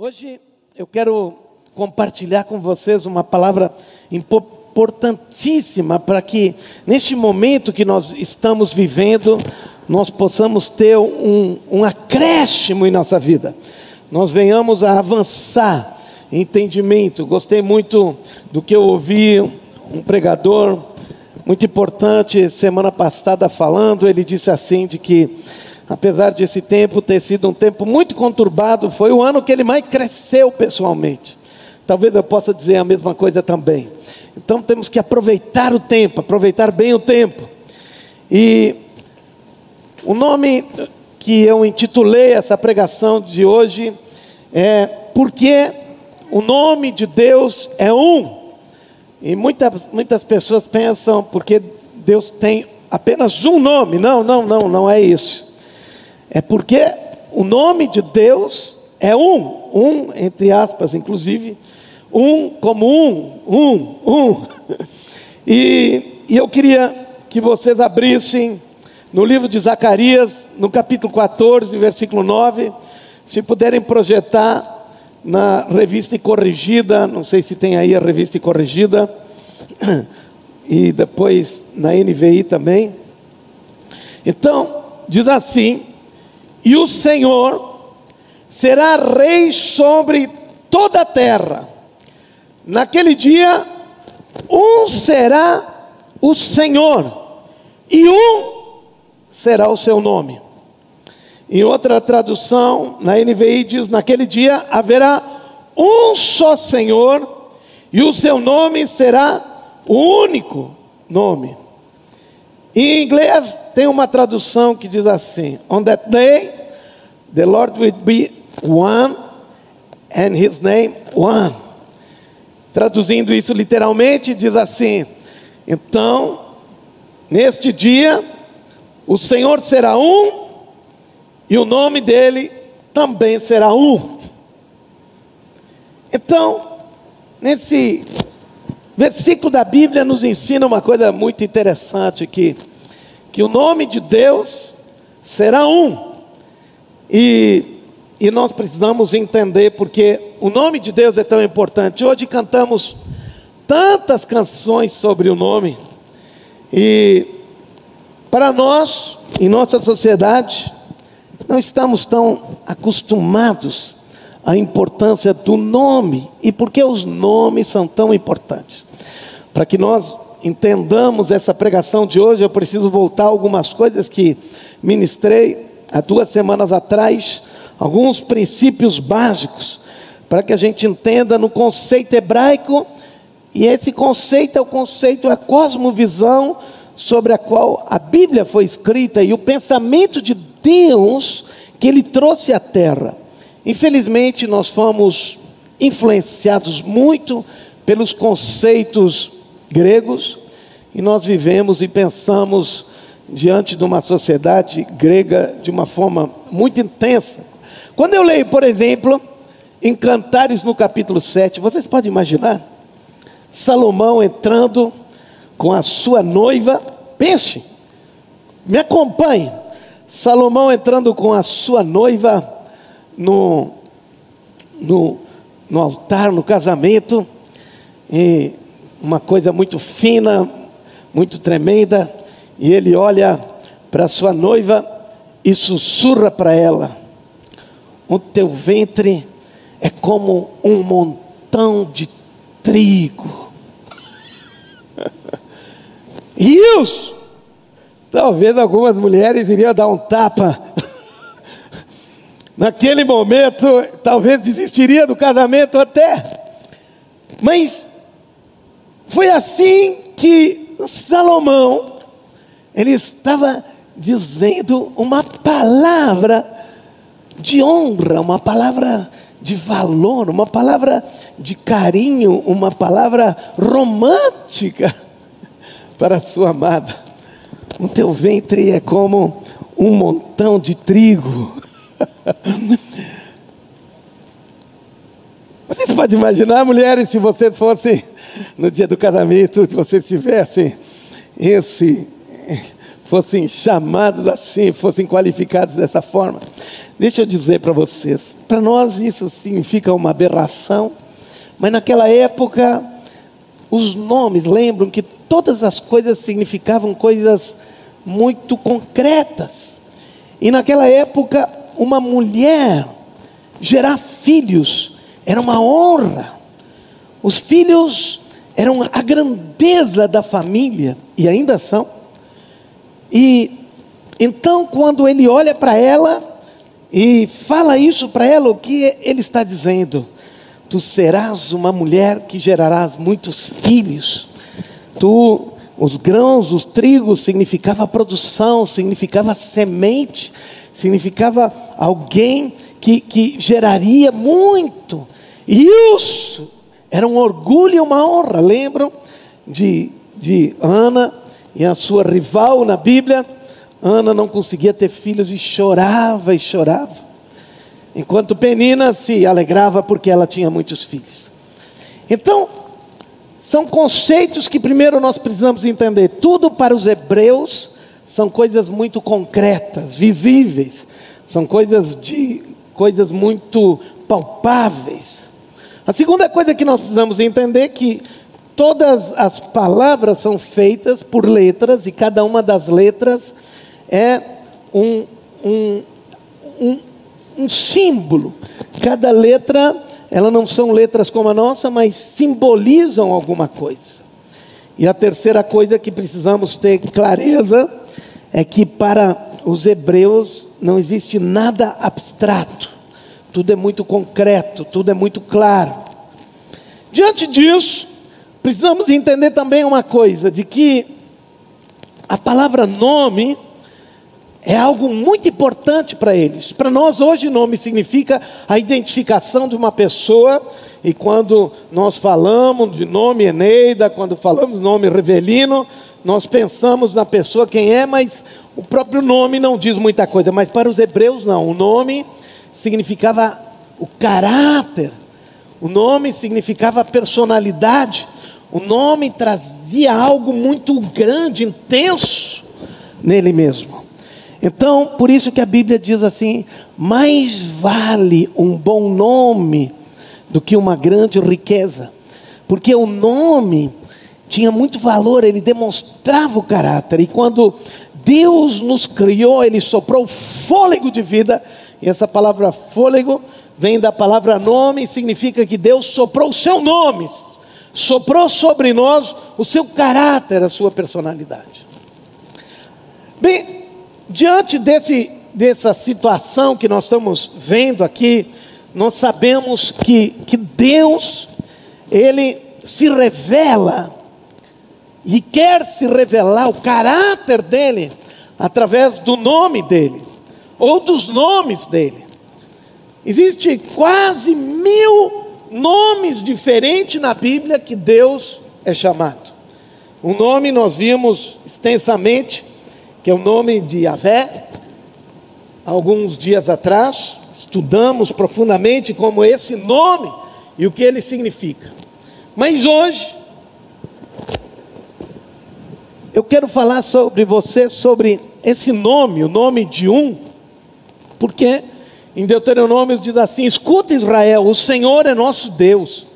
Hoje eu quero compartilhar com vocês uma palavra importantíssima para que, neste momento que nós estamos vivendo, nós possamos ter um, um acréscimo em nossa vida, nós venhamos a avançar em entendimento. Gostei muito do que eu ouvi um pregador muito importante semana passada falando, ele disse assim de que apesar de esse tempo ter sido um tempo muito conturbado, foi o ano que ele mais cresceu pessoalmente. Talvez eu possa dizer a mesma coisa também. Então temos que aproveitar o tempo, aproveitar bem o tempo. E o nome que eu intitulei essa pregação de hoje é Porque o nome de Deus é um. E muitas, muitas pessoas pensam porque Deus tem apenas um nome. Não, não, não, não é isso. É porque o nome de Deus é um, um, entre aspas, inclusive, um como um, um, um. E, e eu queria que vocês abrissem no livro de Zacarias, no capítulo 14, versículo 9, se puderem projetar na revista corrigida, não sei se tem aí a revista corrigida, e depois na NVI também. Então, diz assim: E o Senhor será rei sobre toda a terra. Naquele dia, um será o Senhor, e um será o seu nome. Em outra tradução, na NVI diz: naquele dia haverá um só Senhor, e o seu nome será o único nome. Em inglês tem uma tradução que diz assim: On that day, the Lord will be one, and his name one. Traduzindo isso literalmente, diz assim: Então, neste dia, o Senhor será um e o nome dele também será um. Então, nesse versículo da Bíblia nos ensina uma coisa muito interessante que que o nome de Deus será um. E e nós precisamos entender porque o nome de Deus é tão importante. Hoje cantamos tantas canções sobre o nome. E para nós, em nossa sociedade, não estamos tão acostumados à importância do nome e por que os nomes são tão importantes. Para que nós entendamos essa pregação de hoje, eu preciso voltar a algumas coisas que ministrei há duas semanas atrás, alguns princípios básicos, para que a gente entenda no conceito hebraico, e esse conceito é o conceito, a cosmovisão sobre a qual a Bíblia foi escrita e o pensamento de Deus que Ele trouxe à terra. Infelizmente, nós fomos influenciados muito pelos conceitos gregos e nós vivemos e pensamos diante de uma sociedade grega de uma forma muito intensa. Quando eu leio, por exemplo, em Cantares no capítulo 7, vocês podem imaginar Salomão entrando com a sua noiva, pense, me acompanhe. Salomão entrando com a sua noiva no, no, no altar, no casamento, e uma coisa muito fina, muito tremenda, e ele olha para sua noiva e sussurra para ela: O teu ventre é como um montão de trigo. Rios! Talvez algumas mulheres iriam dar um tapa. Naquele momento, talvez desistiria do casamento até. Mas foi assim que Salomão, ele estava dizendo uma palavra de honra, uma palavra de valor, uma palavra de carinho, uma palavra romântica para sua amada. O teu ventre é como um montão de trigo. Vocês podem imaginar, mulheres, se vocês fossem no dia do casamento, se vocês tivessem esse, fossem chamados assim, fossem qualificados dessa forma. Deixa eu dizer para vocês, para nós isso significa uma aberração, mas naquela época os nomes lembram que todas as coisas significavam coisas muito concretas. E naquela época, uma mulher gerar filhos era uma honra. Os filhos eram a grandeza da família, e ainda são. E então, quando ele olha para ela e fala isso para ela, o que ele está dizendo? Tu serás uma mulher que gerarás muitos filhos. Tu, os grãos, os trigos, significava produção, significava semente, significava alguém que, que geraria muito. E isso era um orgulho e uma honra. Lembram de, de Ana e a sua rival na Bíblia? Ana não conseguia ter filhos e chorava e chorava. Enquanto Penina se alegrava porque ela tinha muitos filhos. Então, são conceitos que primeiro nós precisamos entender. Tudo para os hebreus são coisas muito concretas, visíveis. São coisas de coisas muito palpáveis. A segunda coisa que nós precisamos entender é que todas as palavras são feitas por letras e cada uma das letras é um, um, um, um símbolo. Cada letra, elas não são letras como a nossa, mas simbolizam alguma coisa. E a terceira coisa que precisamos ter clareza é que para os hebreus não existe nada abstrato, tudo é muito concreto, tudo é muito claro. Diante disso, precisamos entender também uma coisa: de que a palavra nome é algo muito importante para eles. Para nós, hoje, nome significa a identificação de uma pessoa. E quando nós falamos de nome Eneida, quando falamos nome Revelino, nós pensamos na pessoa quem é, mas o próprio nome não diz muita coisa. Mas para os hebreus, não. O nome significava o caráter, o nome significava personalidade, o nome trazia algo muito grande, intenso nele mesmo. Então, por isso que a Bíblia diz assim: mais vale um bom nome do que uma grande riqueza, porque o nome tinha muito valor, ele demonstrava o caráter, e quando Deus nos criou, Ele soprou fôlego de vida, e essa palavra fôlego vem da palavra nome, significa que Deus soprou o seu nome, soprou sobre nós o seu caráter, a sua personalidade. Bem, Diante desse, dessa situação que nós estamos vendo aqui, nós sabemos que, que Deus, Ele se revela e quer se revelar o caráter dele através do nome dele, ou dos nomes dele. Existe quase mil nomes diferentes na Bíblia que Deus é chamado. O nome nós vimos extensamente que é o nome de Yahvé. Alguns dias atrás, estudamos profundamente como esse nome e o que ele significa. Mas hoje, eu quero falar sobre você, sobre esse nome, o nome de um, porque em Deuteronômio diz assim: escuta Israel, o Senhor é nosso Deus,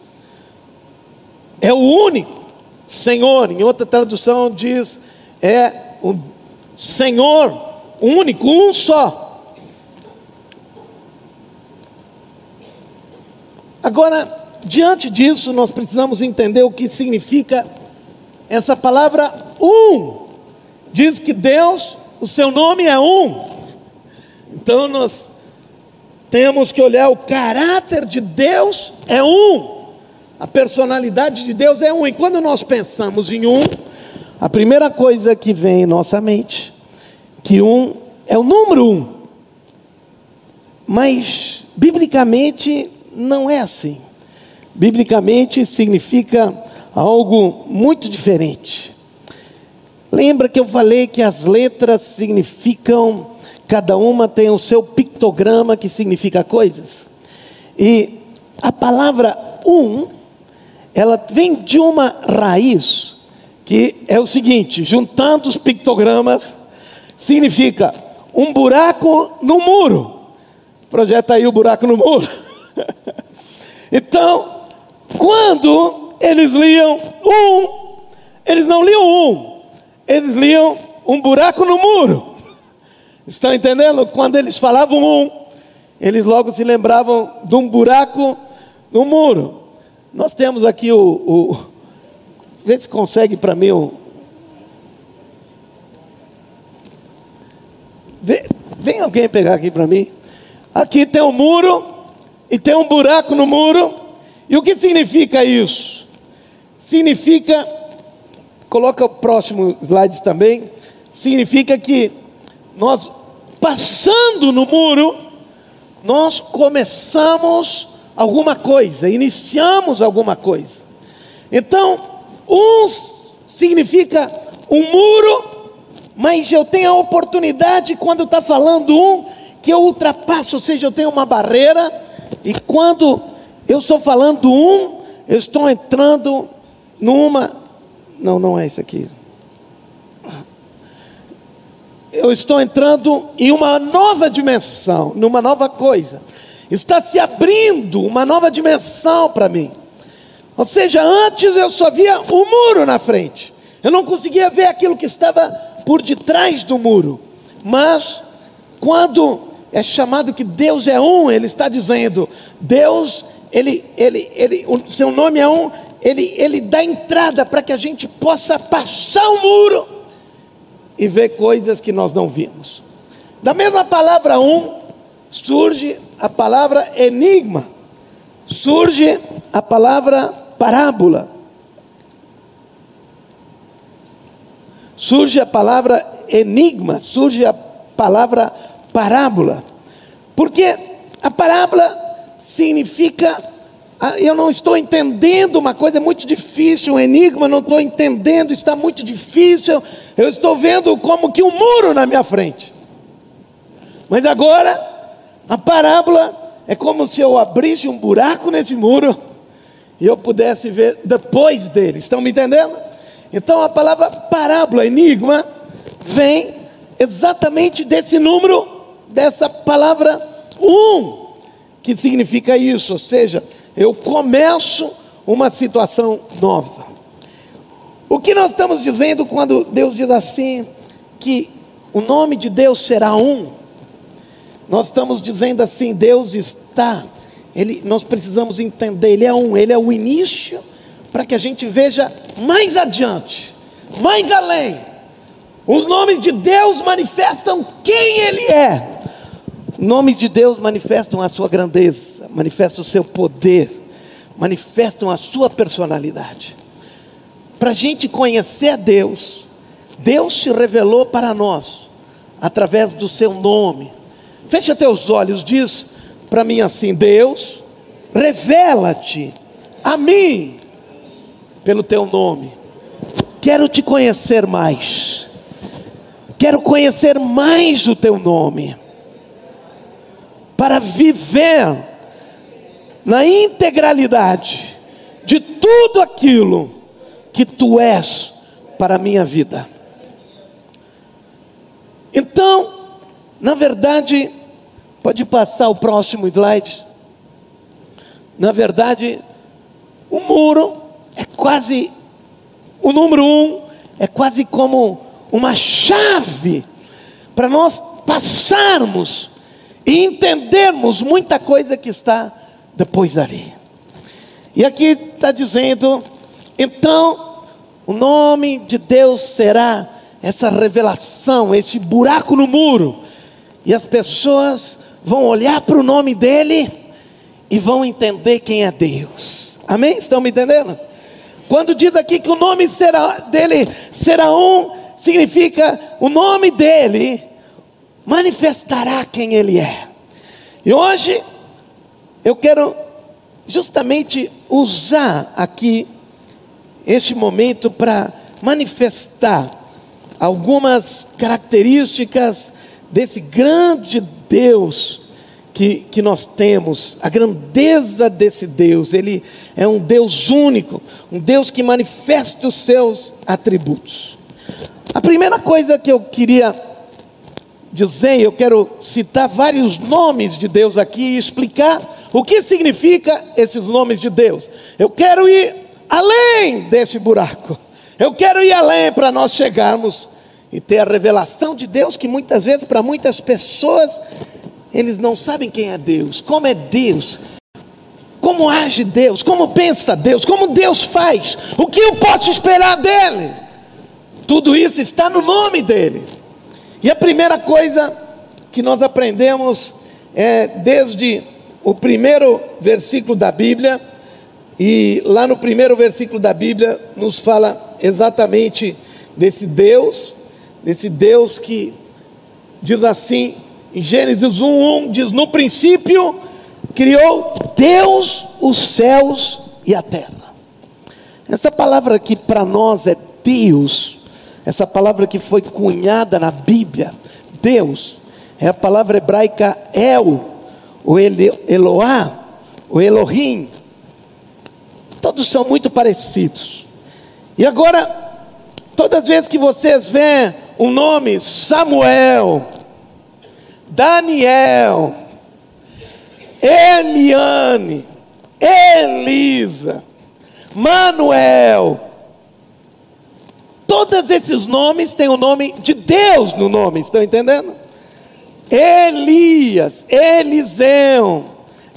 é o único Senhor, em outra tradução diz, é o Senhor único, um só. Agora, diante disso, nós precisamos entender o que significa essa palavra um. Diz que Deus, o seu nome é um. Então nós temos que olhar o caráter de Deus é um. A personalidade de Deus é um. E quando nós pensamos em um, a primeira coisa que vem em nossa mente que um é o número um. Mas, biblicamente, não é assim. Biblicamente significa algo muito diferente. Lembra que eu falei que as letras significam, cada uma tem o seu pictograma que significa coisas? E a palavra um, ela vem de uma raiz, que é o seguinte: juntando os pictogramas, significa um buraco no muro. projeta aí o buraco no muro. então, quando eles liam um, eles não liam um, eles liam um buraco no muro. Estão entendendo? Quando eles falavam um, eles logo se lembravam de um buraco no muro. Nós temos aqui o. o vê se consegue para mim o. Vê, vem alguém pegar aqui para mim. Aqui tem um muro e tem um buraco no muro. E o que significa isso? Significa, coloca o próximo slide também. Significa que nós passando no muro, nós começamos alguma coisa, iniciamos alguma coisa. Então, um significa um muro, mas eu tenho a oportunidade, quando está falando um, que eu ultrapasso, ou seja, eu tenho uma barreira, e quando eu estou falando um, eu estou entrando numa. Não, não é isso aqui. Eu estou entrando em uma nova dimensão, numa nova coisa. Está se abrindo uma nova dimensão para mim. Ou seja, antes eu só via o muro na frente. Eu não conseguia ver aquilo que estava por detrás do muro. Mas quando é chamado que Deus é um, ele está dizendo, Deus, ele, ele, ele, o seu nome é um, ele, ele dá entrada para que a gente possa passar o muro e ver coisas que nós não vimos. Da mesma palavra um, surge a palavra enigma, surge a palavra parábola, surge a palavra enigma, surge a palavra parábola. Porque a parábola significa ah, eu não estou entendendo uma coisa muito difícil, um enigma, não estou entendendo, está muito difícil. Eu estou vendo como que um muro na minha frente. Mas agora, a parábola é como se eu abrisse um buraco nesse muro e eu pudesse ver depois dele. Estão me entendendo? Então a palavra parábola, enigma, vem exatamente desse número dessa palavra um, que significa isso, ou seja, eu começo uma situação nova. O que nós estamos dizendo quando Deus diz assim, que o nome de Deus será um? Nós estamos dizendo assim, Deus está, ele, nós precisamos entender, Ele é um, Ele é o início, para que a gente veja mais adiante, mais além. Os nomes de Deus manifestam quem Ele é. Nomes de Deus manifestam a sua grandeza, manifestam o seu poder, manifestam a sua personalidade. Para a gente conhecer a Deus, Deus se revelou para nós através do seu nome. Fecha teus olhos, diz para mim assim: Deus, revela-te a mim pelo teu nome. Quero te conhecer mais. Quero conhecer mais o teu nome para viver na integralidade de tudo aquilo que tu és para a minha vida. Então, na verdade, pode passar o próximo slide. Na verdade, o muro é quase, o número um é quase como uma chave para nós passarmos e entendermos muita coisa que está depois dali. E aqui está dizendo, então, o nome de Deus será essa revelação, esse buraco no muro, e as pessoas vão olhar para o nome dele e vão entender quem é Deus. Amém? Estão me entendendo? Quando diz aqui que o nome será, dele será um, significa o nome dele manifestará quem Ele é. E hoje eu quero justamente usar aqui este momento para manifestar algumas características desse grande Deus que, que nós temos, a grandeza desse Deus, Ele é um Deus único, um Deus que manifesta os seus atributos. A primeira coisa que eu queria dizer, eu quero citar vários nomes de Deus aqui e explicar o que significa esses nomes de Deus. Eu quero ir além desse buraco. Eu quero ir além para nós chegarmos e ter a revelação de Deus que muitas vezes para muitas pessoas eles não sabem quem é Deus, como é Deus, como age Deus, como pensa Deus, como Deus faz, o que eu posso esperar dele. Tudo isso está no nome dele. E a primeira coisa que nós aprendemos é desde o primeiro versículo da Bíblia, e lá no primeiro versículo da Bíblia nos fala exatamente desse Deus, desse Deus que diz assim, em Gênesis 1:1 diz: "No princípio criou Deus os céus e a terra". Essa palavra aqui para nós é Deus. Essa palavra que foi cunhada na Bíblia, Deus, é a palavra hebraica El, o Eloá, o Elohim. Todos são muito parecidos. E agora, todas as vezes que vocês veem o nome Samuel, Daniel, Eliane, Elisa, Manuel, todos esses nomes têm o nome de Deus no nome, estão entendendo? Elias, Eliseu,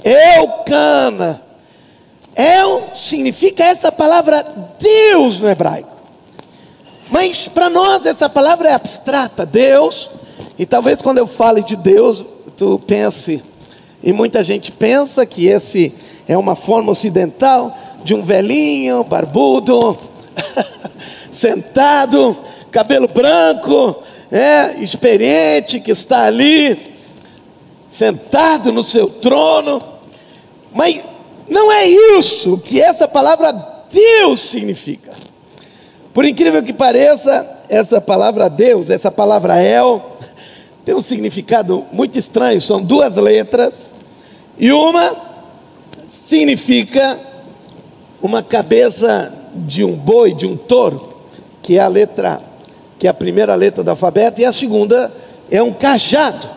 Eucana. El significa essa palavra Deus no hebraico. Mas para nós essa palavra é abstrata, Deus. E talvez quando eu fale de Deus, tu pense, e muita gente pensa que esse é uma forma ocidental de um velhinho, barbudo, sentado, cabelo branco, é, experiente, que está ali, sentado no seu trono. Mas não é isso que essa palavra Deus significa. Por incrível que pareça, essa palavra Deus, essa palavra El, tem um significado muito estranho. São duas letras, e uma significa uma cabeça de um boi, de um touro, que é a letra que é a primeira letra do alfabeto, e a segunda é um cajado.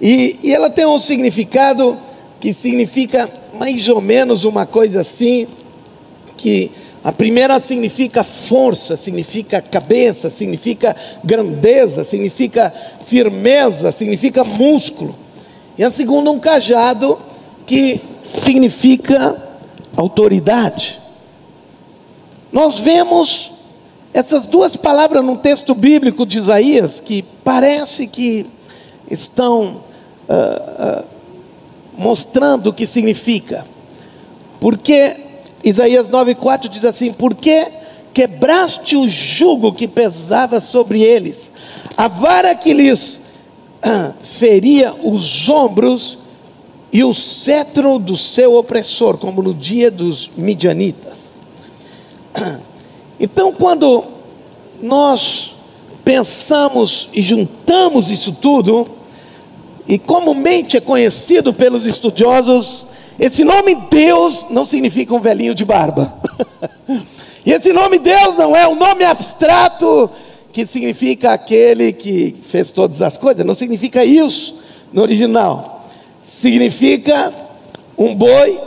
E, e ela tem um significado que significa mais ou menos uma coisa assim, que a primeira significa força, significa cabeça, significa grandeza, significa firmeza, significa músculo. E a segunda, um cajado, que significa autoridade. Nós vemos essas duas palavras num texto bíblico de Isaías, que parece que estão uh, uh, mostrando o que significa. Porque Isaías 9,4 diz assim: Porque quebraste o jugo que pesava sobre eles, a vara que lhes uh, feria os ombros, e o cetro do seu opressor, como no dia dos midianitas. Então, quando nós pensamos e juntamos isso tudo, e comumente é conhecido pelos estudiosos, esse nome Deus não significa um velhinho de barba. e esse nome Deus não é um nome abstrato que significa aquele que fez todas as coisas, não significa isso no original. Significa um boi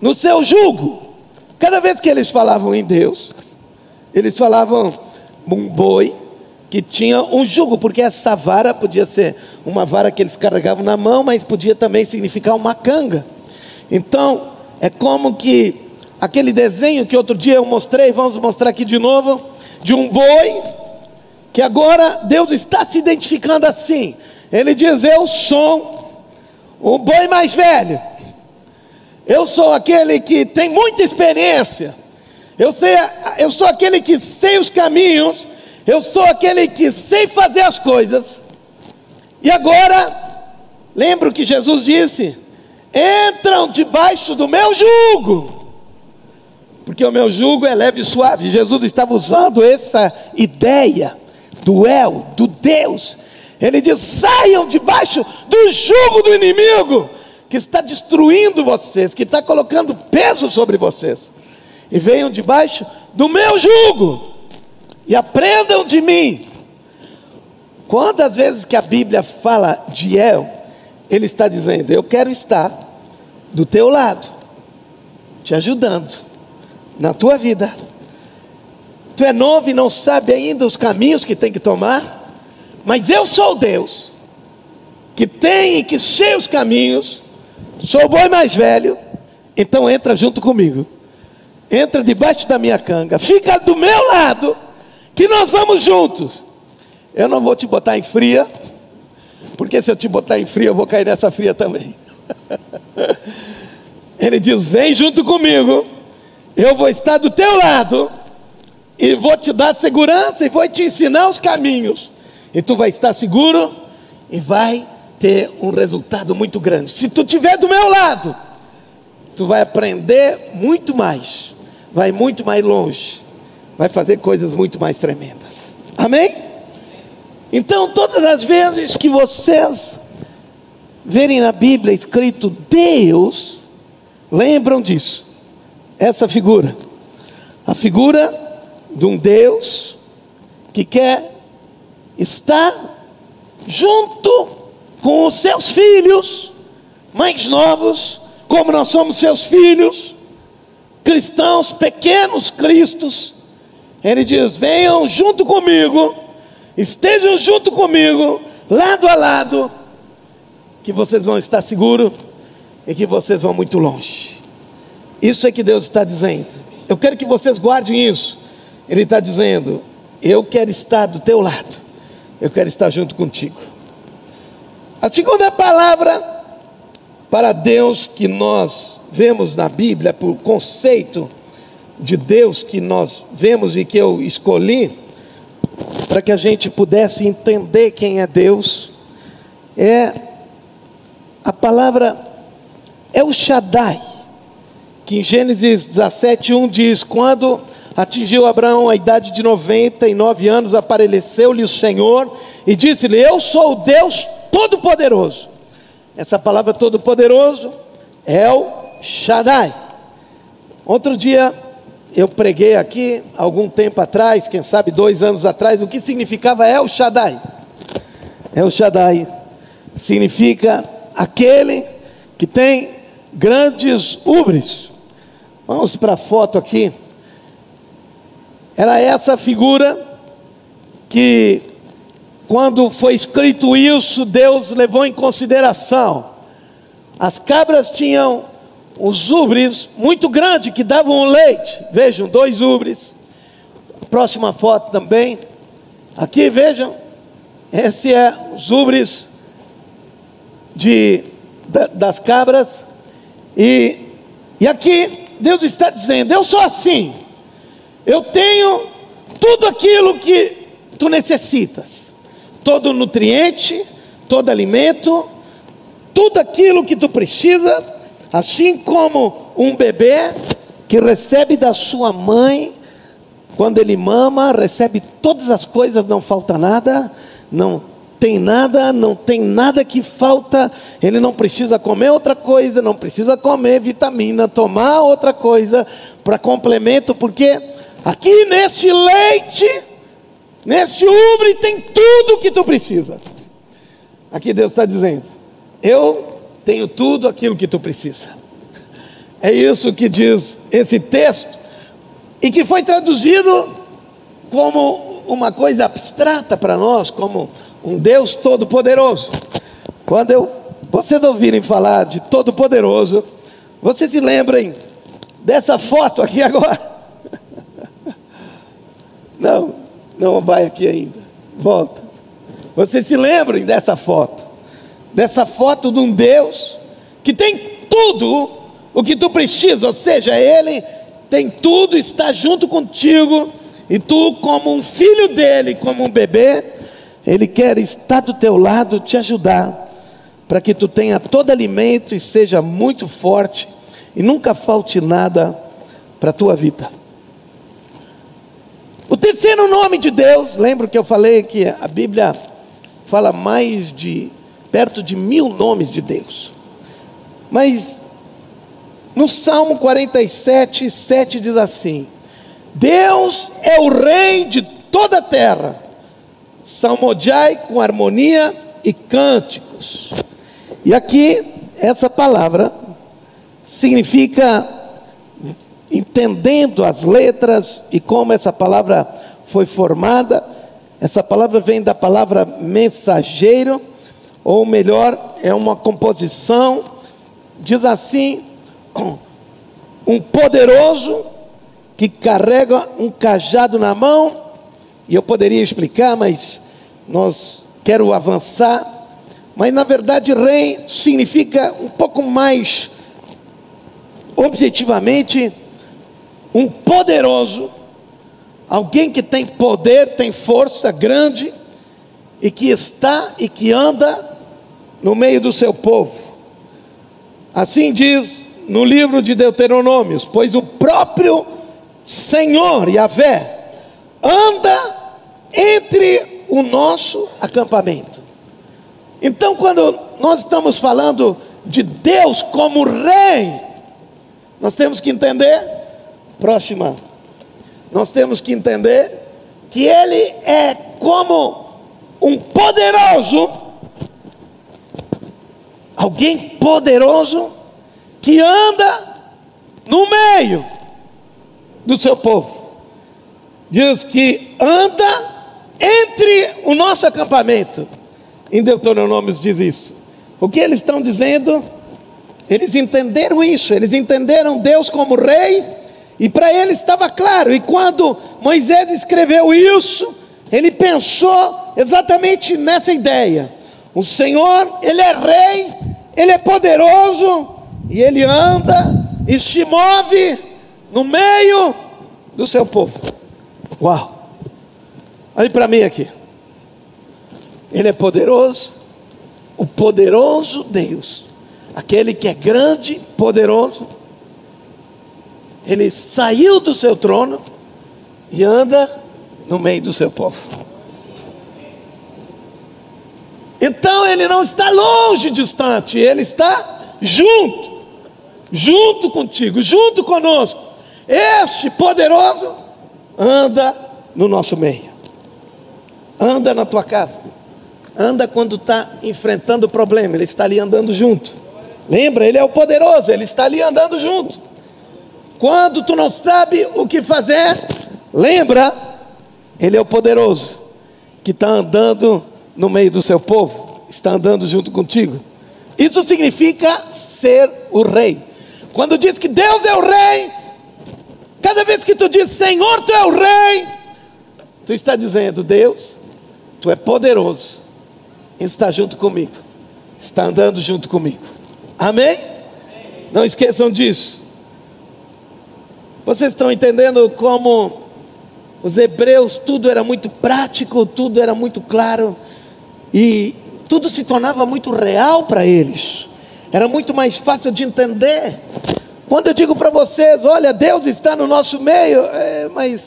no seu jugo. Cada vez que eles falavam em Deus, eles falavam um boi que tinha um jugo, porque essa vara podia ser uma vara que eles carregavam na mão, mas podia também significar uma canga. Então, é como que aquele desenho que outro dia eu mostrei, vamos mostrar aqui de novo, de um boi, que agora Deus está se identificando assim. Ele diz: Eu sou o boi mais velho, eu sou aquele que tem muita experiência. Eu, sei, eu sou aquele que sei os caminhos, eu sou aquele que sei fazer as coisas. E agora, lembro que Jesus disse: entram debaixo do meu jugo, porque o meu jugo é leve e suave. Jesus estava usando essa ideia do El, do Deus. Ele diz: saiam debaixo do jugo do inimigo, que está destruindo vocês, que está colocando peso sobre vocês e venham debaixo do meu jugo e aprendam de mim. Quantas vezes que a Bíblia fala de El, ele está dizendo: Eu quero estar do teu lado, te ajudando na tua vida. Tu é novo e não sabe ainda os caminhos que tem que tomar, mas eu sou Deus, que tem e que sei os caminhos, sou o boi mais velho, então entra junto comigo, entra debaixo da minha canga, fica do meu lado, que nós vamos juntos. Eu não vou te botar em fria, porque se eu te botar em fria, eu vou cair nessa fria também. Ele diz: Vem junto comigo, eu vou estar do teu lado, e vou te dar segurança, e vou te ensinar os caminhos, e tu vai estar seguro, e vai ter um resultado muito grande. Se tu estiver do meu lado, tu vai aprender muito mais, vai muito mais longe, vai fazer coisas muito mais tremendas. Amém? Então, todas as vezes que vocês verem na Bíblia escrito Deus, lembram disso, essa figura, a figura de um Deus que quer estar junto com os seus filhos mais novos, como nós somos seus filhos, cristãos, pequenos cristos. Ele diz: venham junto comigo estejam junto comigo, lado a lado, que vocês vão estar seguros e que vocês vão muito longe. Isso é que Deus está dizendo. Eu quero que vocês guardem isso. Ele está dizendo: Eu quero estar do teu lado, eu quero estar junto contigo. A segunda palavra para Deus que nós vemos na Bíblia, por conceito de Deus que nós vemos e que eu escolhi, para que a gente pudesse entender quem é Deus, é a palavra é o Shaddai, que em Gênesis 17, 1 diz: Quando atingiu Abraão a idade de 99 anos, apareceu-lhe o Senhor e disse-lhe: Eu sou o Deus Todo-Poderoso. Essa palavra Todo-Poderoso é o Shaddai. Outro dia, eu preguei aqui algum tempo atrás, quem sabe dois anos atrás, o que significava El Shaddai. El Shaddai significa aquele que tem grandes ubres. Vamos para a foto aqui. Era essa figura que, quando foi escrito isso, Deus levou em consideração. As cabras tinham os ubres muito grandes que davam leite. Vejam, dois ubres. Próxima foto também. Aqui vejam, esse é os ubres de, das cabras. E, e aqui Deus está dizendo: Eu sou assim. Eu tenho tudo aquilo que tu necessitas. Todo nutriente, todo alimento, tudo aquilo que tu precisa Assim como um bebê que recebe da sua mãe, quando ele mama, recebe todas as coisas, não falta nada, não tem nada, não tem nada que falta, ele não precisa comer outra coisa, não precisa comer vitamina, tomar outra coisa para complemento, porque aqui nesse leite, nesse ubre, tem tudo que tu precisa. Aqui Deus está dizendo: Eu tenho tudo aquilo que tu precisa. É isso que diz esse texto, e que foi traduzido como uma coisa abstrata para nós, como um Deus todo-poderoso. Quando eu, vocês ouvirem falar de todo-poderoso, vocês se lembrem dessa foto aqui agora. Não, não vai aqui ainda. Volta. Vocês se lembrem dessa foto dessa foto de um Deus que tem tudo o que tu precisa, ou seja, Ele tem tudo, está junto contigo, e tu, como um filho dele, como um bebê, Ele quer estar do teu lado, te ajudar, para que tu tenha todo alimento e seja muito forte, e nunca falte nada para a tua vida. O terceiro nome de Deus, lembro que eu falei que a Bíblia fala mais de perto de mil nomes de Deus. Mas no Salmo 47, 7 diz assim: Deus é o Rei de toda a terra, salmodiai com harmonia e cânticos. E aqui, essa palavra significa, entendendo as letras e como essa palavra foi formada, essa palavra vem da palavra mensageiro, ou melhor, é uma composição, diz assim: um poderoso que carrega um cajado na mão, e eu poderia explicar, mas nós quero avançar. Mas na verdade, rei significa um pouco mais objetivamente um poderoso, alguém que tem poder, tem força grande e que está e que anda no meio do seu povo. Assim diz no livro de Deuteronômios: Pois o próprio Senhor, Yahvé, anda entre o nosso acampamento. Então, quando nós estamos falando de Deus como Rei, nós temos que entender, próxima, nós temos que entender que Ele é como um poderoso, alguém poderoso que anda no meio do seu povo. Diz que anda entre o nosso acampamento. Em Deuteronômio diz isso. O que eles estão dizendo? Eles entenderam isso, eles entenderam Deus como rei, e para eles estava claro. E quando Moisés escreveu isso, ele pensou exatamente nessa ideia. O Senhor, ele é rei, ele é poderoso, e ele anda e se move no meio do seu povo. Uau! Olhe para mim aqui. Ele é poderoso, o poderoso Deus, aquele que é grande, poderoso. Ele saiu do seu trono e anda no meio do seu povo. Então ele não está longe, distante, ele está junto junto contigo, junto conosco. Este poderoso anda no nosso meio, anda na tua casa, anda quando está enfrentando o problema, ele está ali andando junto. Lembra, ele é o poderoso, ele está ali andando junto. Quando tu não sabe o que fazer, lembra, ele é o poderoso que está andando no meio do seu povo, está andando junto contigo. Isso significa ser o rei. Quando diz que Deus é o rei, cada vez que tu diz Senhor, tu é o rei, tu está dizendo, Deus, tu é poderoso, está junto comigo, está andando junto comigo. Amém? Não esqueçam disso. Vocês estão entendendo como os hebreus, tudo era muito prático, tudo era muito claro, e tudo se tornava muito real para eles era muito mais fácil de entender. Quando eu digo para vocês, olha, Deus está no nosso meio, é, mas,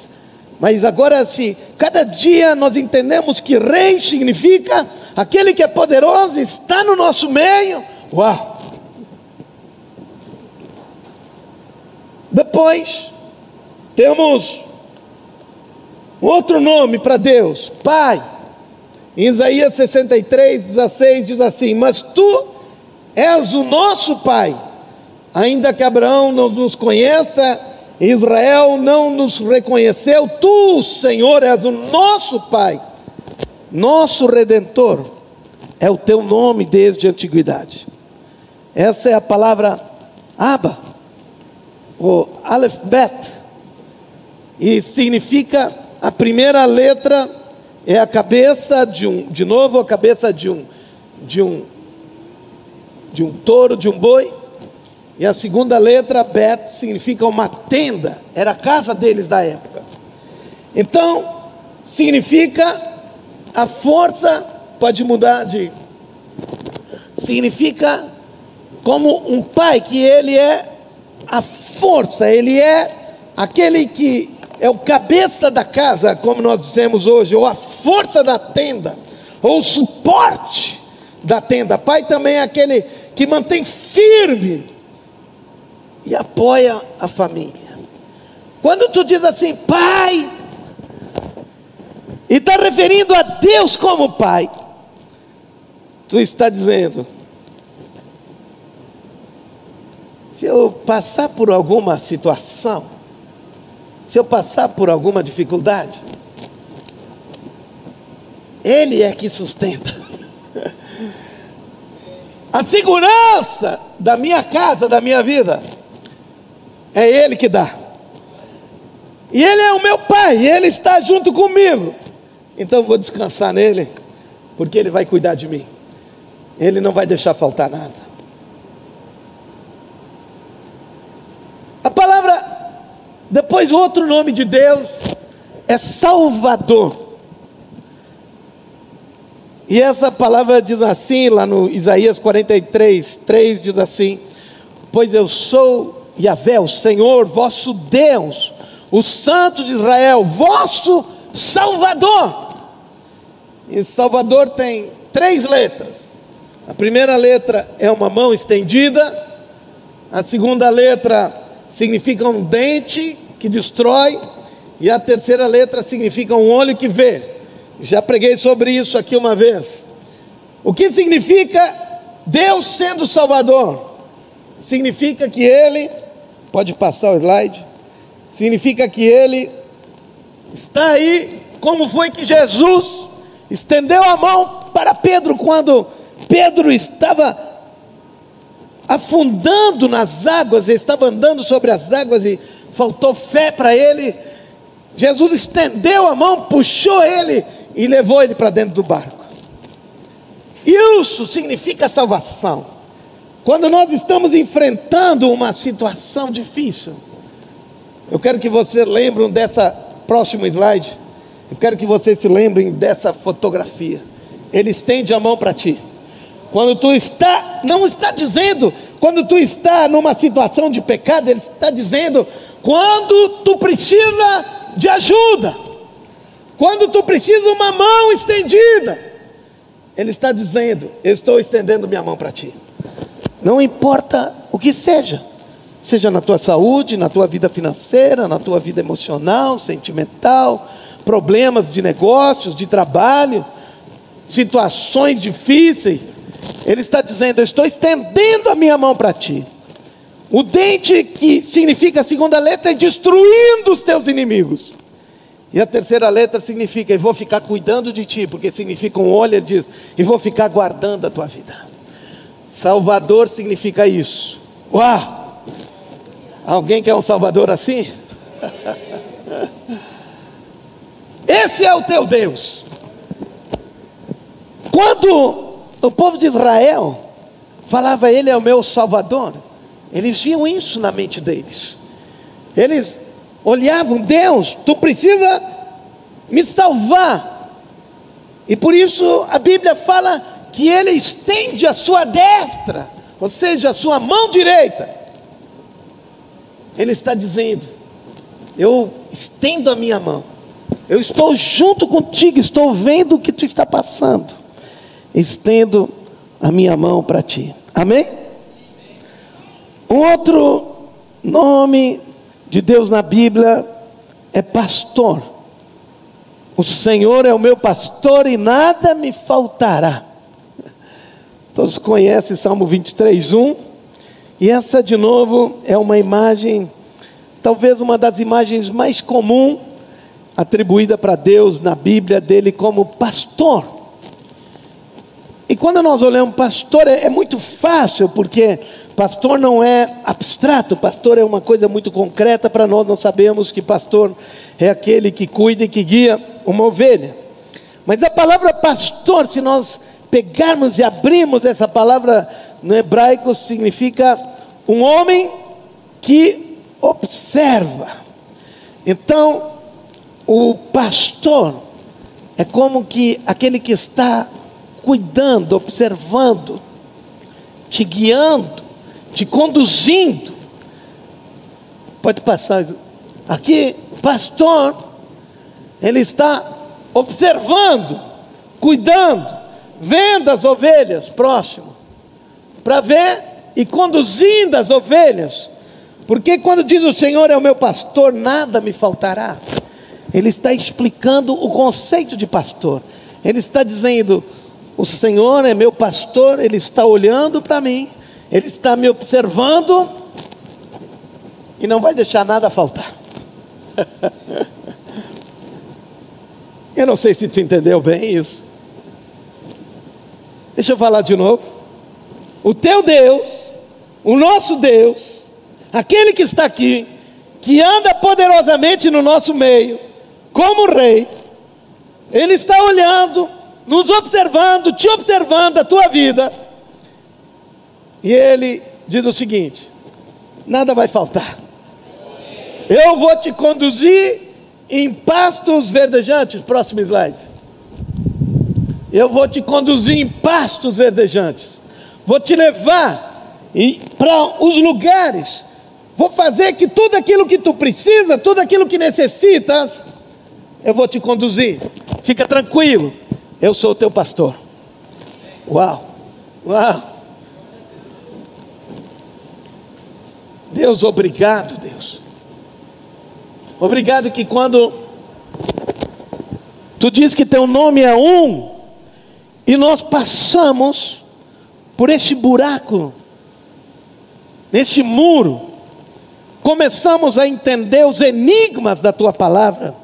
mas agora se cada dia nós entendemos que rei significa aquele que é poderoso está no nosso meio. Uau! Depois temos outro nome para Deus, Pai. Em Isaías 63, 16 diz assim: Mas tu és o nosso Pai. Ainda que Abraão não nos conheça, Israel não nos reconheceu, tu, Senhor, és o nosso Pai, nosso Redentor, é o teu nome desde a antiguidade. Essa é a palavra Abba, o Aleph Bet, e significa a primeira letra é a cabeça de um, de novo, a cabeça de um, de um de um touro, de um boi. E a segunda letra, Bet, significa uma tenda, era a casa deles da época. Então, significa a força, pode mudar de. Significa como um pai, que ele é a força, ele é aquele que é o cabeça da casa, como nós dizemos hoje, ou a força da tenda, ou o suporte da tenda. Pai também é aquele que mantém firme e apoia a família. Quando tu diz assim, pai, e está referindo a Deus como Pai, tu está dizendo: se eu passar por alguma situação, se eu passar por alguma dificuldade, Ele é que sustenta. A segurança da minha casa, da minha vida, é Ele que dá. E Ele é o meu Pai, Ele está junto comigo. Então vou descansar nele, porque Ele vai cuidar de mim. Ele não vai deixar faltar nada. A palavra, depois o outro nome de Deus é Salvador. E essa palavra diz assim, lá no Isaías 43, 3 diz assim: Pois eu sou Yahvé, o Senhor, vosso Deus, o Santo de Israel, vosso Salvador. E Salvador tem três letras. A primeira letra é uma mão estendida, a segunda letra significa um dente que destrói, e a terceira letra significa um olho que vê. Já preguei sobre isso aqui uma vez. O que significa Deus sendo Salvador? Significa que Ele, pode passar o slide, significa que Ele está aí, como foi que Jesus estendeu a mão para Pedro quando Pedro estava afundando nas águas, ele estava andando sobre as águas e faltou fé para ele. Jesus estendeu a mão, puxou ele e levou ele para dentro do barco. Isso significa salvação. Quando nós estamos enfrentando uma situação difícil, eu quero que você lembrem dessa próximo slide. Eu quero que vocês se lembrem dessa fotografia. Ele estende a mão para ti. Quando tu está, não está dizendo, quando tu está numa situação de pecado, ele está dizendo, quando tu precisa de ajuda, quando tu precisa de uma mão estendida, ele está dizendo, eu estou estendendo minha mão para ti. Não importa o que seja, seja na tua saúde, na tua vida financeira, na tua vida emocional, sentimental, problemas de negócios, de trabalho, situações difíceis, ele está dizendo: Eu estou estendendo a minha mão para ti. O dente, que significa a segunda letra, é destruindo os teus inimigos. E a terceira letra significa: Eu vou ficar cuidando de ti, porque significa um olho, diz, e vou ficar guardando a tua vida. Salvador significa isso. Uau! Alguém quer um Salvador assim? Esse é o teu Deus. Quando o povo de Israel falava, Ele é o meu Salvador. Eles viam isso na mente deles. Eles olhavam, Deus, tu precisa me salvar. E por isso a Bíblia fala que Ele estende a sua destra, ou seja, a sua mão direita. Ele está dizendo: Eu estendo a minha mão, eu estou junto contigo, estou vendo o que tu está passando estendo a minha mão para ti. Amém? Um outro nome de Deus na Bíblia é pastor. O Senhor é o meu pastor e nada me faltará. Todos conhecem Salmo 23, 1. E essa, de novo, é uma imagem, talvez uma das imagens mais comuns atribuída para Deus na Bíblia dele como pastor. E quando nós olhamos pastor, é, é muito fácil, porque pastor não é abstrato, pastor é uma coisa muito concreta para nós. Nós sabemos que pastor é aquele que cuida e que guia uma ovelha. Mas a palavra pastor, se nós pegarmos e abrirmos essa palavra no hebraico, significa um homem que observa. Então, o pastor é como que aquele que está cuidando, observando, te guiando, te conduzindo. Pode passar. Aqui, pastor, ele está observando, cuidando, vendo as ovelhas próximo, para ver e conduzindo as ovelhas. Porque quando diz o Senhor é o meu pastor, nada me faltará. ele está explicando o conceito de pastor. Ele está dizendo: o Senhor é meu pastor, ele está olhando para mim, ele está me observando e não vai deixar nada faltar. eu não sei se tu entendeu bem isso. Deixa eu falar de novo. O teu Deus, o nosso Deus, aquele que está aqui, que anda poderosamente no nosso meio, como rei, ele está olhando, nos observando, te observando a tua vida. E ele diz o seguinte: nada vai faltar. Eu vou te conduzir em pastos verdejantes. Próximo slide. Eu vou te conduzir em pastos verdejantes. Vou te levar para os lugares. Vou fazer que tudo aquilo que tu precisa, tudo aquilo que necessitas, eu vou te conduzir. Fica tranquilo, eu sou o teu pastor. Uau, uau. Deus, obrigado, Deus. Obrigado que quando tu diz que teu nome é um, e nós passamos por esse buraco, nesse muro, começamos a entender os enigmas da tua palavra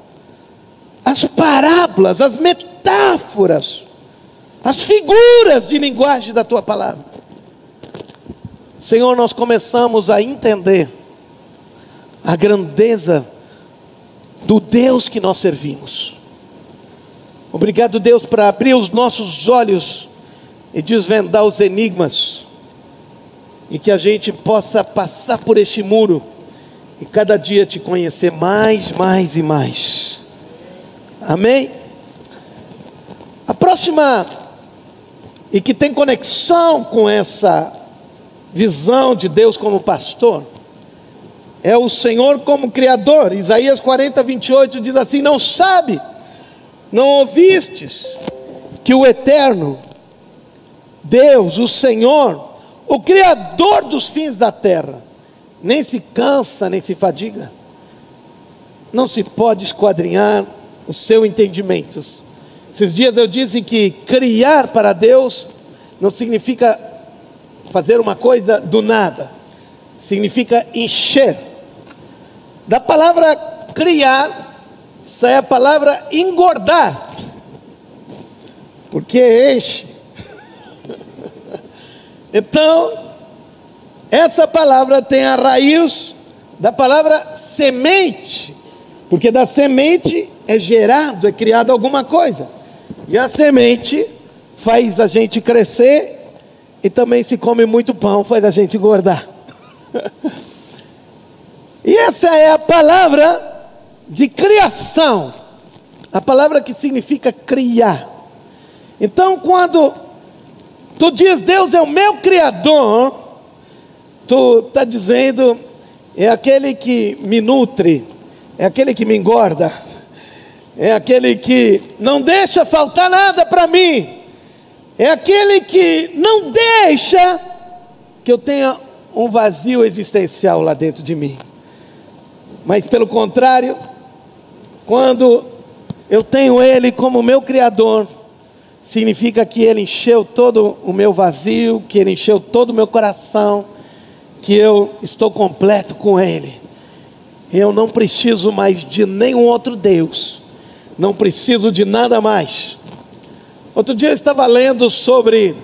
as parábolas, as metáforas, as figuras de linguagem da tua palavra. Senhor, nós começamos a entender a grandeza do Deus que nós servimos. Obrigado, Deus, para abrir os nossos olhos e desvendar os enigmas, e que a gente possa passar por este muro e cada dia te conhecer mais, mais e mais. Amém? A próxima, e que tem conexão com essa visão de Deus como pastor, é o Senhor como Criador. Isaías 40, 28 diz assim: Não sabe, não ouvistes, que o Eterno, Deus, o Senhor, o Criador dos fins da terra, nem se cansa, nem se fadiga, não se pode esquadrinhar o seu entendimento. Esses dias eu disse que criar para Deus não significa fazer uma coisa do nada, significa encher. Da palavra criar, sai a palavra engordar, porque enche. Então, essa palavra tem a raiz da palavra semente, porque da semente é gerado, é criado alguma coisa. E a semente faz a gente crescer e também se come muito pão, faz a gente engordar. e essa é a palavra de criação. A palavra que significa criar. Então, quando tu diz Deus é o meu criador, tu está dizendo é aquele que me nutre, é aquele que me engorda é aquele que não deixa faltar nada para mim, é aquele que não deixa que eu tenha um vazio existencial lá dentro de mim. Mas pelo contrário, quando eu tenho Ele como meu Criador, significa que Ele encheu todo o meu vazio, que Ele encheu todo o meu coração, que eu estou completo com Ele. Eu não preciso mais de nenhum outro Deus não preciso de nada mais. Outro dia eu estava lendo sobre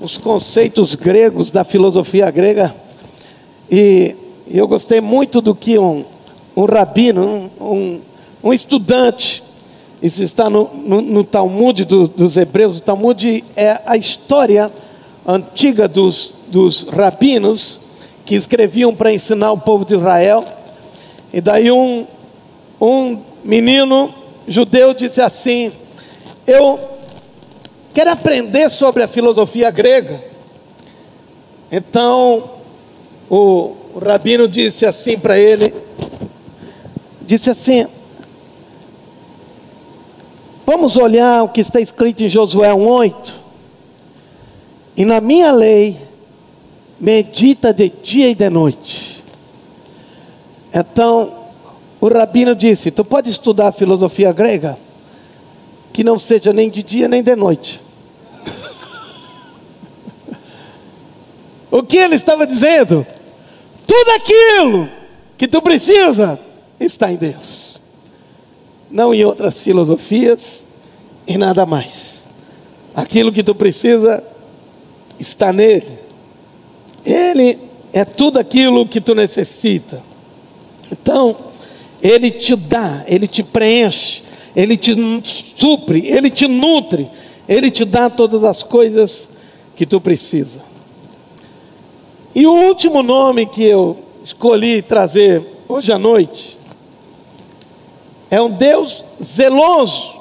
os conceitos gregos da filosofia grega e eu gostei muito do que um, um rabino, um, um, um estudante, isso está no, no, no Talmud do, dos Hebreus. O Talmud é a história antiga dos, dos rabinos que escreviam para ensinar o povo de Israel. E daí um, um menino judeu disse assim: Eu quero aprender sobre a filosofia grega. Então, o, o rabino disse assim para ele: Disse assim, vamos olhar o que está escrito em Josué 1,8. E na minha lei, medita de dia e de noite. Então, o rabino disse: Tu pode estudar filosofia grega, que não seja nem de dia nem de noite. O que ele estava dizendo? Tudo aquilo que tu precisa está em Deus, não em outras filosofias e nada mais. Aquilo que tu precisa está nele. Ele é tudo aquilo que tu necessita. Então, ele te dá, ele te preenche, ele te supre, ele te nutre, ele te dá todas as coisas que tu precisa. E o último nome que eu escolhi trazer hoje à noite é um Deus zeloso.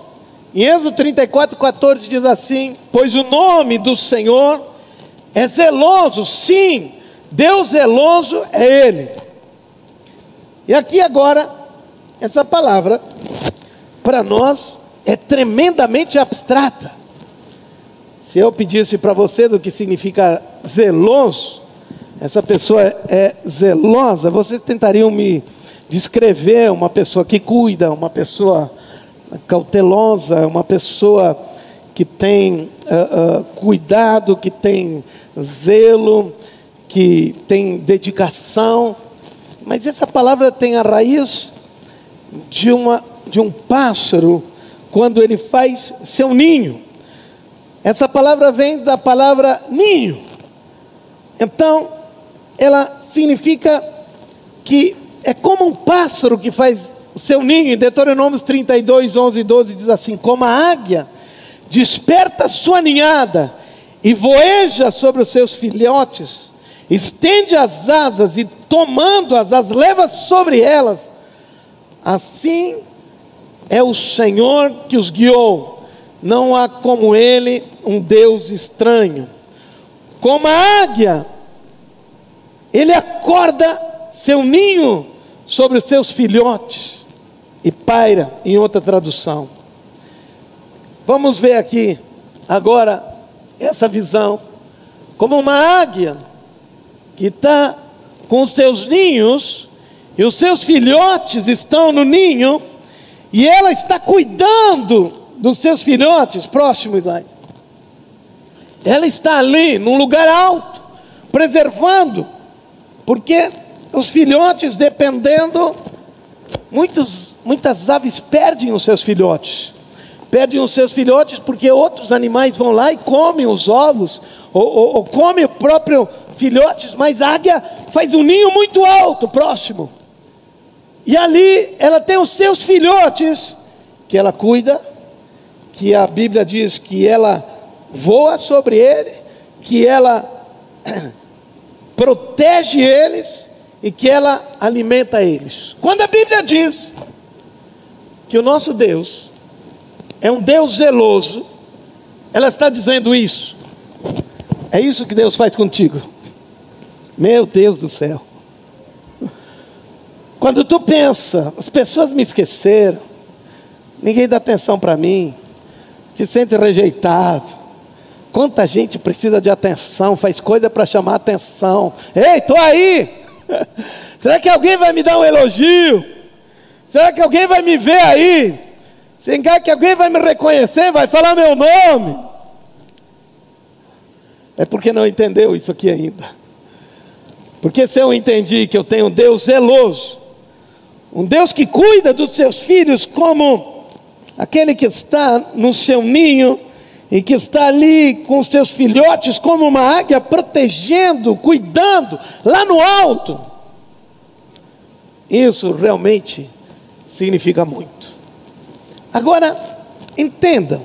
Em Êxodo 34, 14 diz assim: Pois o nome do Senhor é zeloso, sim, Deus zeloso é Ele. E aqui agora, essa palavra, para nós, é tremendamente abstrata. Se eu pedisse para vocês o que significa zeloso, essa pessoa é zelosa, vocês tentariam me descrever uma pessoa que cuida, uma pessoa cautelosa, uma pessoa que tem uh, uh, cuidado, que tem zelo, que tem dedicação. Mas essa palavra tem a raiz de, uma, de um pássaro quando ele faz seu ninho. Essa palavra vem da palavra ninho. Então, ela significa que é como um pássaro que faz o seu ninho. Em Deuteronômio 32, 11 e 12 diz assim: Como a águia desperta sua ninhada e voeja sobre os seus filhotes, estende as asas e tomando-as, as leva sobre elas. Assim é o Senhor que os guiou. Não há como ele um Deus estranho. Como a águia ele acorda seu ninho sobre os seus filhotes e paira, em outra tradução. Vamos ver aqui agora essa visão como uma águia que está com seus ninhos e os seus filhotes estão no ninho e ela está cuidando dos seus filhotes próximos. Ela está ali num lugar alto, preservando porque os filhotes, dependendo, muitos, muitas aves perdem os seus filhotes. Perdem os seus filhotes porque outros animais vão lá e comem os ovos, ou, ou, ou comem o próprio filhotes, mas a águia faz um ninho muito alto, próximo. E ali ela tem os seus filhotes, que ela cuida, que a Bíblia diz que ela voa sobre ele, que ela protege eles e que ela alimenta eles. Quando a Bíblia diz que o nosso Deus é um Deus zeloso, ela está dizendo isso. É isso que Deus faz contigo. Meu Deus do céu. Quando tu pensa, as pessoas me esqueceram, ninguém dá atenção para mim, te sente rejeitado, Quanta gente precisa de atenção, faz coisa para chamar atenção. Ei, estou aí! Será que alguém vai me dar um elogio? Será que alguém vai me ver aí? Será que alguém vai me reconhecer, vai falar meu nome? É porque não entendeu isso aqui ainda. Porque se eu entendi que eu tenho um Deus zeloso, um Deus que cuida dos seus filhos como aquele que está no seu ninho, e que está ali com seus filhotes como uma águia, protegendo, cuidando, lá no alto. Isso realmente significa muito. Agora, entendam,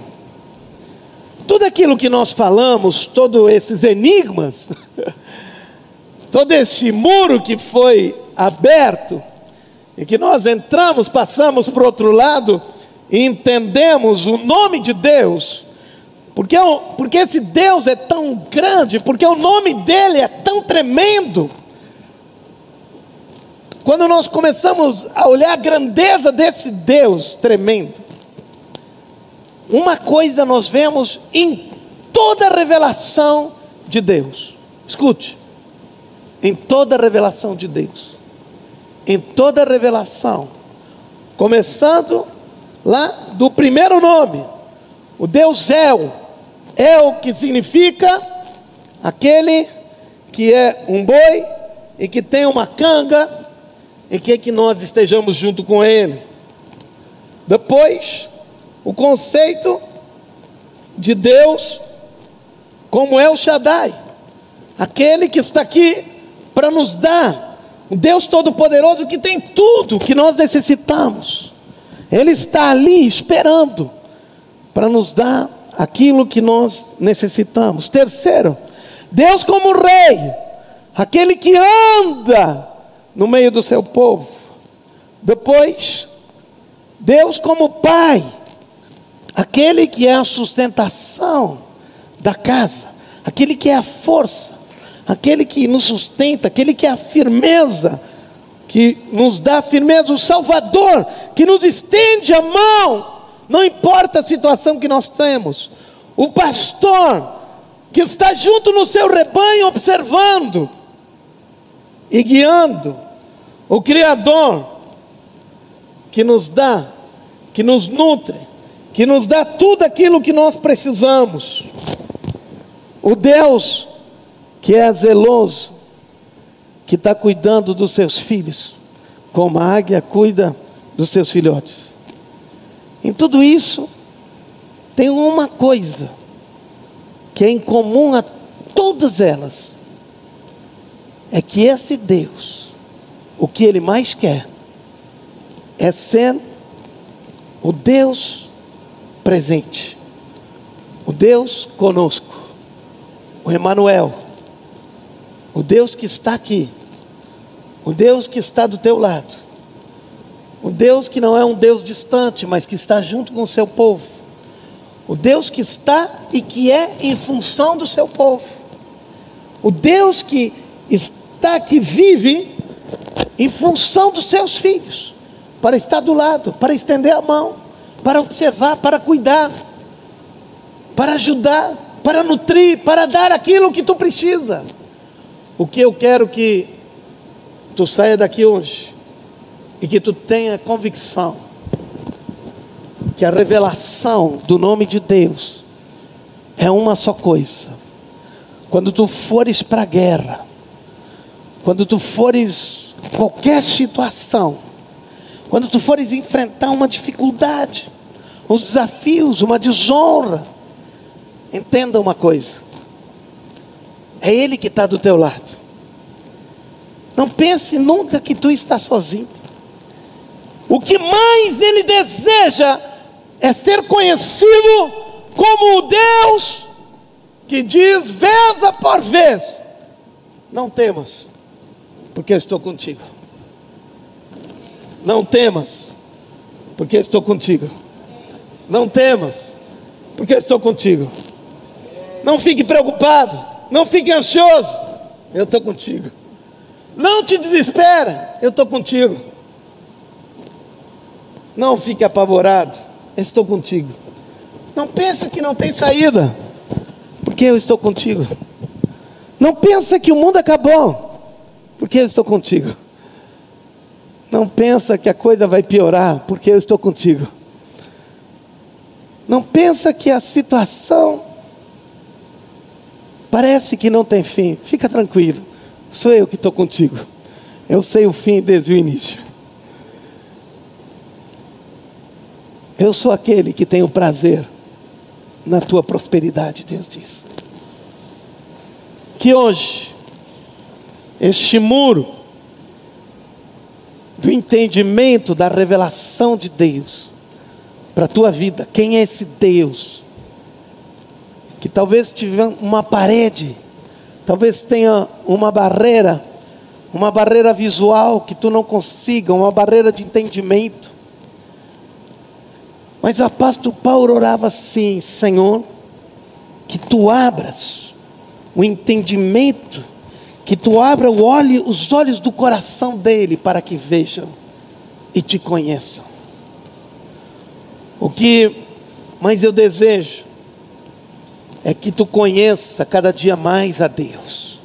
tudo aquilo que nós falamos, todos esses enigmas, todo esse muro que foi aberto, e que nós entramos, passamos para o outro lado, e entendemos o nome de Deus, porque, porque esse Deus é tão grande, porque o nome dele é tão tremendo. Quando nós começamos a olhar a grandeza desse Deus tremendo, uma coisa nós vemos em toda a revelação de Deus. Escute, em toda a revelação de Deus, em toda a revelação, Começando lá do primeiro nome, o Deus El. El que significa aquele que é um boi e que tem uma canga e quer que nós estejamos junto com ele. Depois, o conceito de Deus como é o Shaddai, aquele que está aqui para nos dar, o Deus Todo-Poderoso que tem tudo que nós necessitamos. Ele está ali esperando para nos dar aquilo que nós necessitamos. Terceiro, Deus como Rei, aquele que anda no meio do seu povo. Depois, Deus como Pai, aquele que é a sustentação da casa, aquele que é a força, aquele que nos sustenta, aquele que é a firmeza, que nos dá firmeza, o Salvador, que nos estende a mão, não importa a situação que nós temos, o pastor, que está junto no seu rebanho observando e guiando, o Criador, que nos dá, que nos nutre, que nos dá tudo aquilo que nós precisamos. O Deus que é zeloso, que está cuidando dos seus filhos, como a águia cuida dos seus filhotes. Em tudo isso, tem uma coisa que é em comum a todas elas: é que esse Deus, o que Ele mais quer, é ser o Deus presente, o Deus conosco, o Emanuel, o Deus que está aqui, o Deus que está do teu lado, o Deus que não é um Deus distante, mas que está junto com o seu povo, o Deus que está e que é em função do seu povo, o Deus que está, que vive em função dos seus filhos, para estar do lado, para estender a mão, para observar, para cuidar, para ajudar, para nutrir, para dar aquilo que tu precisa. O que eu quero que tu saia daqui hoje e que tu tenha convicção que a revelação do nome de Deus é uma só coisa. Quando tu fores para a guerra, quando tu fores qualquer situação, quando tu fores enfrentar uma dificuldade, uns desafios, uma desonra, entenda uma coisa: é Ele que está do teu lado. Não pense nunca que tu está sozinho. O que mais Ele deseja é ser conhecido como o Deus que diz vez após vez: Não temas, porque eu estou contigo. Não temas, porque estou contigo. Não temas, porque estou contigo. Não fique preocupado, não fique ansioso, eu estou contigo. Não te desespera, eu estou contigo. Não fique apavorado, estou contigo. Não pensa que não tem saída, porque eu estou contigo. Não pensa que o mundo acabou, porque eu estou contigo. Não pensa que a coisa vai piorar, porque eu estou contigo. Não pensa que a situação parece que não tem fim. Fica tranquilo. Sou eu que estou contigo. Eu sei o fim desde o início. Eu sou aquele que tem o prazer na tua prosperidade, Deus diz. Que hoje, este muro do entendimento da revelação de Deus para a tua vida. Quem é esse Deus? Que talvez tiver uma parede, talvez tenha uma barreira, uma barreira visual que tu não consiga, uma barreira de entendimento. Mas o apóstolo Paulo orava assim: Senhor, que tu abras o entendimento que tu abra olho, os olhos do coração dele para que vejam e te conheçam. O que mais eu desejo é que tu conheça cada dia mais a Deus.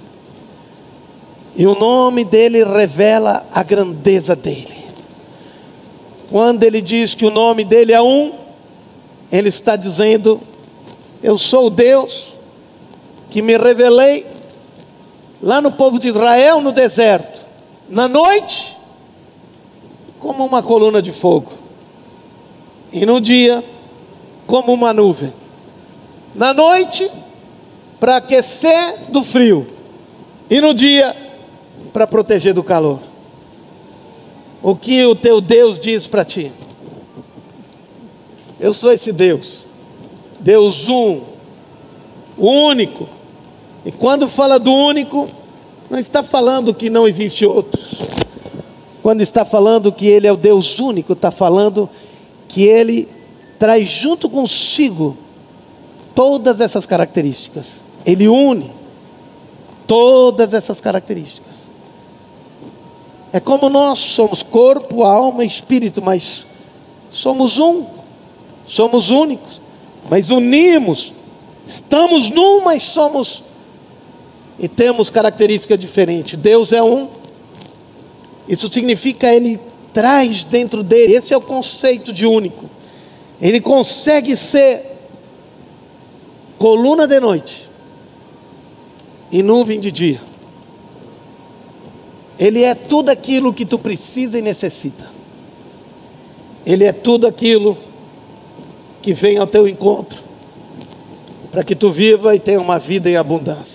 E o nome dele revela a grandeza dele. Quando ele diz que o nome dele é um, ele está dizendo: Eu sou o Deus que me revelei lá no povo de Israel no deserto, na noite, como uma coluna de fogo, e no dia, como uma nuvem. Na noite, para aquecer do frio, e no dia, para proteger do calor. O que o teu Deus diz para ti? Eu sou esse Deus, Deus um, único. E quando fala do único, não está falando que não existe outros. Quando está falando que Ele é o Deus único, está falando que Ele traz junto consigo todas essas características. Ele une todas essas características. É como nós somos corpo, alma e espírito, mas somos um, somos únicos, mas unimos, estamos num, mas somos e temos características diferentes. Deus é um, isso significa Ele traz dentro dele, esse é o conceito de único. Ele consegue ser coluna de noite e nuvem de dia. Ele é tudo aquilo que tu precisa e necessita. Ele é tudo aquilo que vem ao teu encontro, para que tu viva e tenha uma vida em abundância.